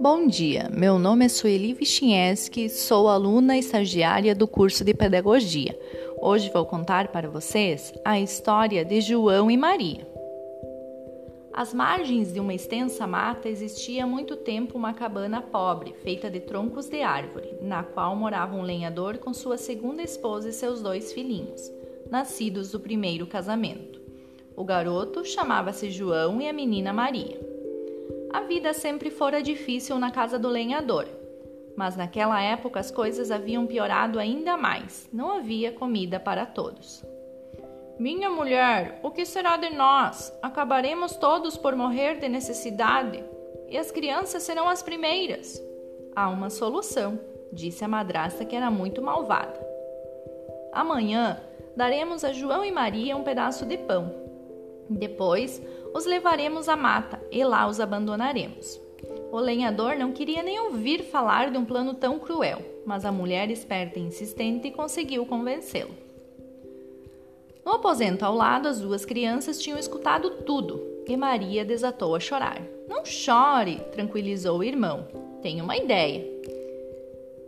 Bom dia, meu nome é Sueli Vichniewski, sou aluna estagiária do curso de Pedagogia. Hoje vou contar para vocês a história de João e Maria. Às margens de uma extensa mata existia há muito tempo uma cabana pobre, feita de troncos de árvore, na qual morava um lenhador com sua segunda esposa e seus dois filhinhos, nascidos do primeiro casamento. O garoto chamava-se João e a menina Maria. A vida sempre fora difícil na casa do lenhador, mas naquela época as coisas haviam piorado ainda mais. Não havia comida para todos. Minha mulher, o que será de nós? Acabaremos todos por morrer de necessidade e as crianças serão as primeiras. Há uma solução, disse a madrasta que era muito malvada. Amanhã daremos a João e Maria um pedaço de pão depois os levaremos à mata e lá os abandonaremos. O lenhador não queria nem ouvir falar de um plano tão cruel, mas a mulher esperta e insistente conseguiu convencê-lo. No aposento ao lado, as duas crianças tinham escutado tudo e Maria desatou a chorar. Não chore, tranquilizou o irmão. Tenho uma ideia.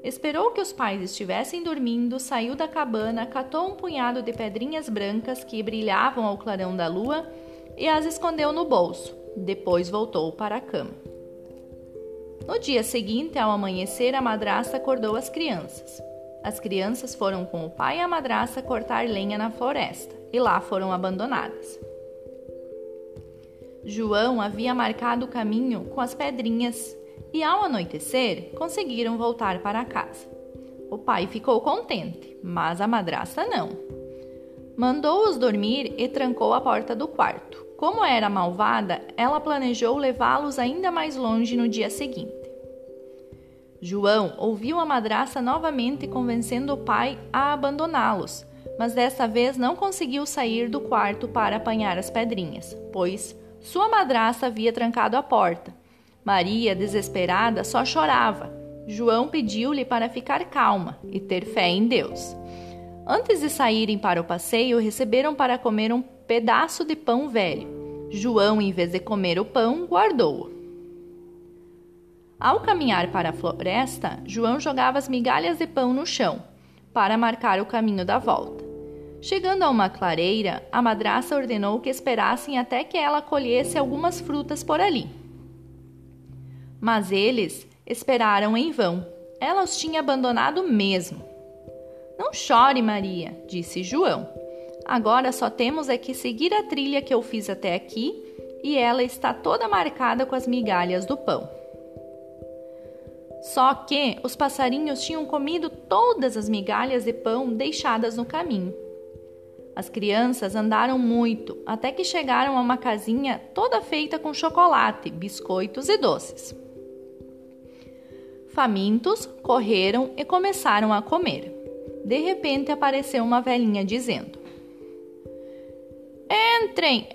Esperou que os pais estivessem dormindo, saiu da cabana, catou um punhado de pedrinhas brancas que brilhavam ao clarão da lua e as escondeu no bolso. Depois voltou para a cama. No dia seguinte, ao amanhecer, a madrasta acordou as crianças. As crianças foram com o pai e a madrasta cortar lenha na floresta e lá foram abandonadas. João havia marcado o caminho com as pedrinhas e ao anoitecer conseguiram voltar para casa. O pai ficou contente, mas a madrasta não. Mandou-os dormir e trancou a porta do quarto. Como era malvada, ela planejou levá-los ainda mais longe no dia seguinte. João ouviu a madraça novamente convencendo o pai a abandoná-los, mas dessa vez não conseguiu sair do quarto para apanhar as pedrinhas, pois sua madraça havia trancado a porta Maria, desesperada, só chorava. João pediu-lhe para ficar calma e ter fé em Deus. Antes de saírem para o passeio, receberam para comer um pedaço de pão velho. João, em vez de comer o pão, guardou-o. Ao caminhar para a floresta, João jogava as migalhas de pão no chão, para marcar o caminho da volta. Chegando a uma clareira, a madraça ordenou que esperassem até que ela colhesse algumas frutas por ali. Mas eles esperaram em vão. Ela os tinha abandonado mesmo. Não chore, Maria, disse João. Agora só temos é que seguir a trilha que eu fiz até aqui e ela está toda marcada com as migalhas do pão. Só que os passarinhos tinham comido todas as migalhas de pão deixadas no caminho. As crianças andaram muito até que chegaram a uma casinha toda feita com chocolate, biscoitos e doces. Famintos, correram e começaram a comer. De repente apareceu uma velhinha dizendo: Entrem,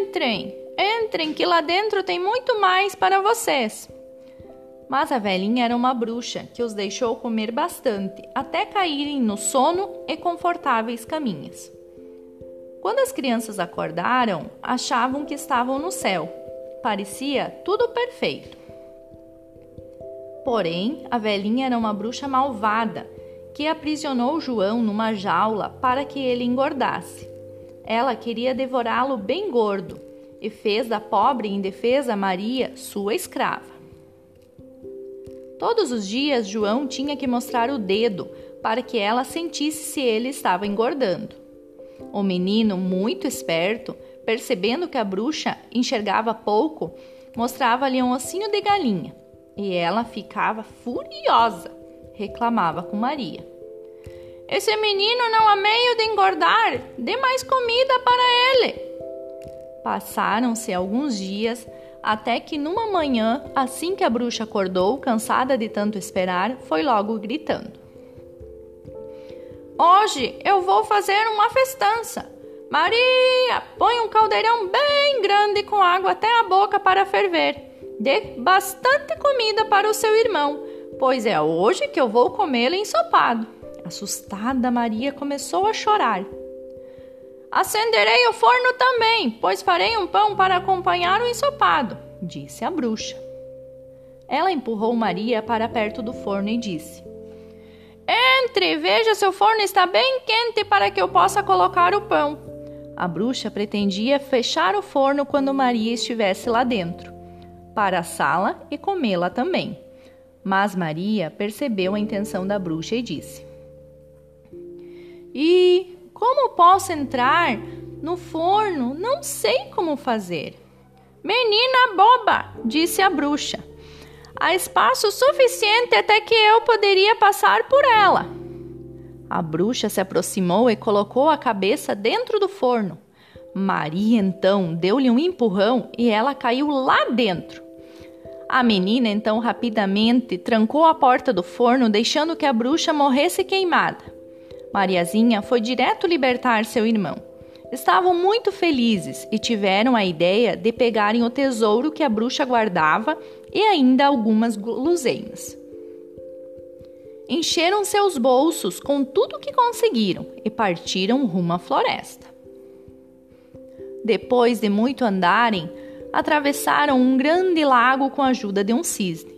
entrem, entrem, que lá dentro tem muito mais para vocês. Mas a velhinha era uma bruxa que os deixou comer bastante até caírem no sono e confortáveis caminhas. Quando as crianças acordaram, achavam que estavam no céu. Parecia tudo perfeito. Porém, a velhinha era uma bruxa malvada que aprisionou João numa jaula para que ele engordasse. Ela queria devorá-lo bem gordo e fez da pobre e indefesa Maria sua escrava. Todos os dias, João tinha que mostrar o dedo para que ela sentisse se ele estava engordando. O menino, muito esperto, percebendo que a bruxa enxergava pouco, mostrava-lhe um ossinho de galinha e ela ficava furiosa, reclamava com Maria. Esse menino não há meio de engordar, dê mais comida para ele. Passaram-se alguns dias até que numa manhã, assim que a bruxa acordou, cansada de tanto esperar, foi logo gritando: Hoje eu vou fazer uma festança. Maria, põe um caldeirão bem grande com água até a boca para ferver. Dê bastante comida para o seu irmão, pois é hoje que eu vou comê-lo ensopado. Assustada, Maria começou a chorar. Acenderei o forno também, pois farei um pão para acompanhar o ensopado, disse a bruxa. Ela empurrou Maria para perto do forno e disse: Entre, veja se o forno está bem quente para que eu possa colocar o pão. A bruxa pretendia fechar o forno quando Maria estivesse lá dentro, para assá-la e comê-la também. Mas Maria percebeu a intenção da bruxa e disse: E como posso entrar no forno? Não sei como fazer. Menina boba, disse a bruxa. Há espaço suficiente até que eu poderia passar por ela. A bruxa se aproximou e colocou a cabeça dentro do forno. Maria então deu-lhe um empurrão e ela caiu lá dentro. A menina então rapidamente trancou a porta do forno, deixando que a bruxa morresse queimada. Mariazinha foi direto libertar seu irmão. Estavam muito felizes e tiveram a ideia de pegarem o tesouro que a bruxa guardava e ainda algumas guloseimas. Encheram seus bolsos com tudo que conseguiram e partiram rumo à floresta. Depois de muito andarem, atravessaram um grande lago com a ajuda de um cisne.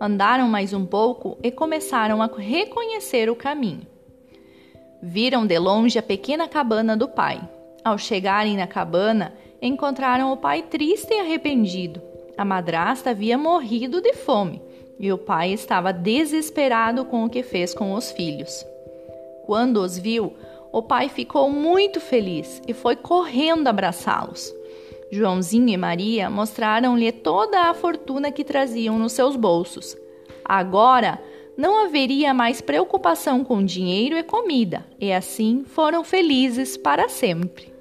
Andaram mais um pouco e começaram a reconhecer o caminho. Viram de longe a pequena cabana do pai. Ao chegarem na cabana, encontraram o pai triste e arrependido. A madrasta havia morrido de fome e o pai estava desesperado com o que fez com os filhos. Quando os viu, o pai ficou muito feliz e foi correndo abraçá-los. Joãozinho e Maria mostraram-lhe toda a fortuna que traziam nos seus bolsos. Agora não haveria mais preocupação com dinheiro e comida, e assim foram felizes para sempre.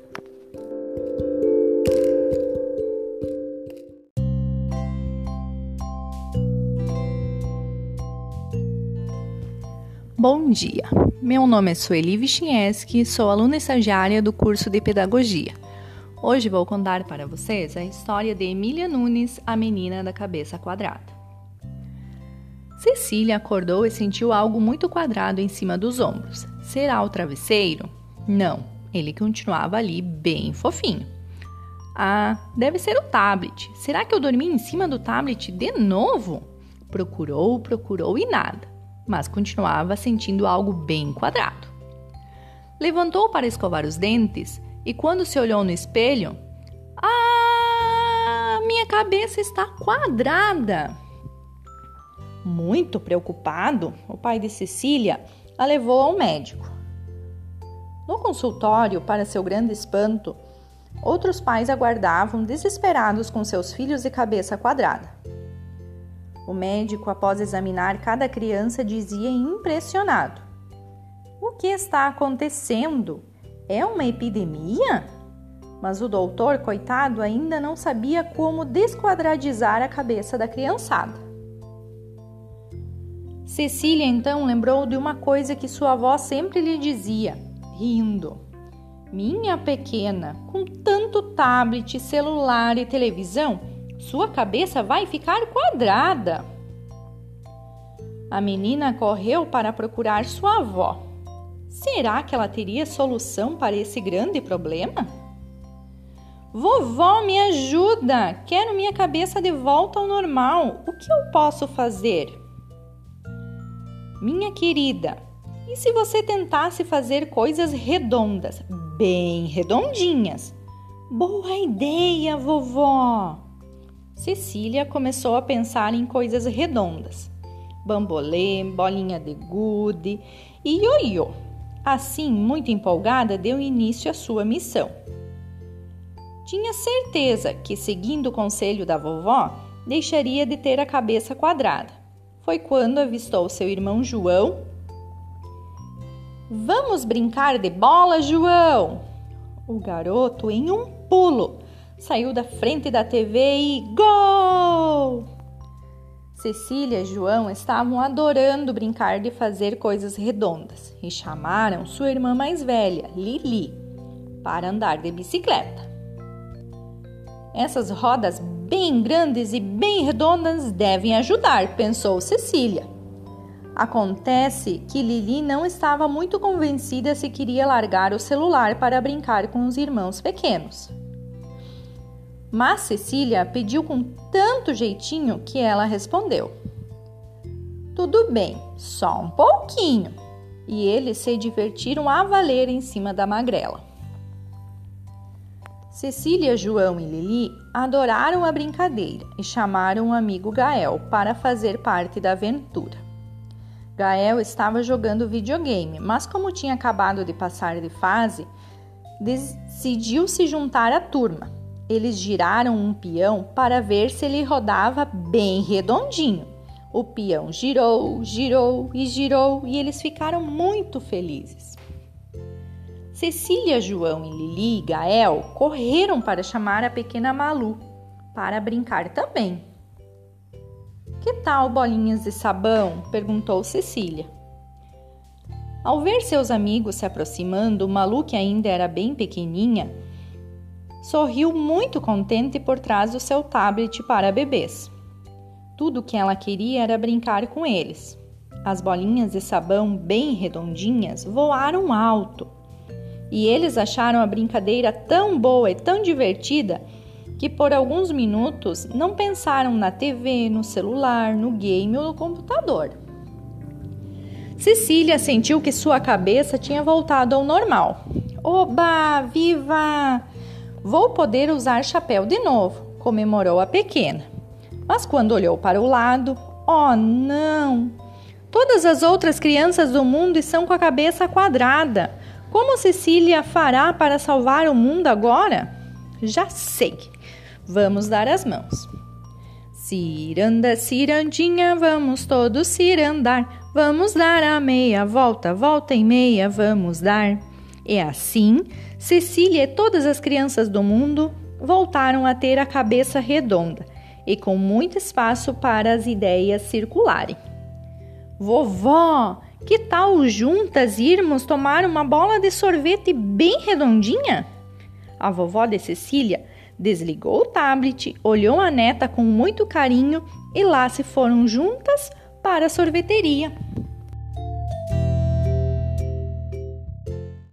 Bom dia, meu nome é Sueli Vichnieski, sou aluna estagiária do curso de Pedagogia. Hoje vou contar para vocês a história de Emília Nunes, a menina da cabeça quadrada. Cecília acordou e sentiu algo muito quadrado em cima dos ombros. Será o travesseiro? Não, ele continuava ali bem fofinho. Ah, deve ser o tablet. Será que eu dormi em cima do tablet de novo? Procurou, procurou e nada, mas continuava sentindo algo bem quadrado. Levantou para escovar os dentes e, quando se olhou no espelho, ah, minha cabeça está quadrada! Muito preocupado, o pai de Cecília a levou ao médico. No consultório, para seu grande espanto, outros pais aguardavam desesperados com seus filhos de cabeça quadrada. O médico, após examinar cada criança, dizia impressionado: O que está acontecendo? É uma epidemia? Mas o doutor, coitado, ainda não sabia como desquadradizar a cabeça da criançada. Cecília então lembrou de uma coisa que sua avó sempre lhe dizia, rindo. Minha pequena, com tanto tablet, celular e televisão, sua cabeça vai ficar quadrada. A menina correu para procurar sua avó. Será que ela teria solução para esse grande problema? Vovó, me ajuda! Quero minha cabeça de volta ao normal. O que eu posso fazer? Minha querida, e se você tentasse fazer coisas redondas, bem redondinhas? Boa ideia, vovó! Cecília começou a pensar em coisas redondas: bambolê, bolinha de gude e ioiô. Assim, muito empolgada, deu início à sua missão. Tinha certeza que, seguindo o conselho da vovó, deixaria de ter a cabeça quadrada foi quando avistou seu irmão João. Vamos brincar de bola, João! O garoto, em um pulo, saiu da frente da TV e gol! Cecília e João estavam adorando brincar de fazer coisas redondas e chamaram sua irmã mais velha, Lili, para andar de bicicleta. Essas rodas bem grandes e bem redondas devem ajudar, pensou Cecília. Acontece que Lili não estava muito convencida se queria largar o celular para brincar com os irmãos pequenos. Mas Cecília pediu com tanto jeitinho que ela respondeu: Tudo bem, só um pouquinho. E eles se divertiram a valer em cima da magrela. Cecília, João e Lili adoraram a brincadeira e chamaram o amigo Gael para fazer parte da aventura. Gael estava jogando videogame, mas como tinha acabado de passar de fase, decidiu se juntar à turma. Eles giraram um peão para ver se ele rodava bem redondinho. O peão girou, girou e girou e eles ficaram muito felizes. Cecília, João e Lili e Gael correram para chamar a pequena Malu para brincar também. Que tal bolinhas de sabão? perguntou Cecília. Ao ver seus amigos se aproximando, Malu, que ainda era bem pequeninha, sorriu muito contente por trás do seu tablet para bebês. Tudo o que ela queria era brincar com eles. As bolinhas de sabão bem redondinhas voaram alto. E eles acharam a brincadeira tão boa e tão divertida que por alguns minutos não pensaram na TV, no celular, no game ou no computador. Cecília sentiu que sua cabeça tinha voltado ao normal. Oba, viva! Vou poder usar chapéu de novo, comemorou a pequena. Mas quando olhou para o lado, oh não! Todas as outras crianças do mundo estão com a cabeça quadrada. Como Cecília fará para salvar o mundo agora? Já sei. Vamos dar as mãos. Ciranda, cirandinha, vamos todos cirandar. Vamos dar a meia volta, volta e meia, vamos dar. E assim, Cecília e todas as crianças do mundo voltaram a ter a cabeça redonda e com muito espaço para as ideias circularem. Vovó, que tal juntas irmos tomar uma bola de sorvete bem redondinha? A vovó de Cecília desligou o tablet, olhou a neta com muito carinho e lá se foram juntas para a sorveteria.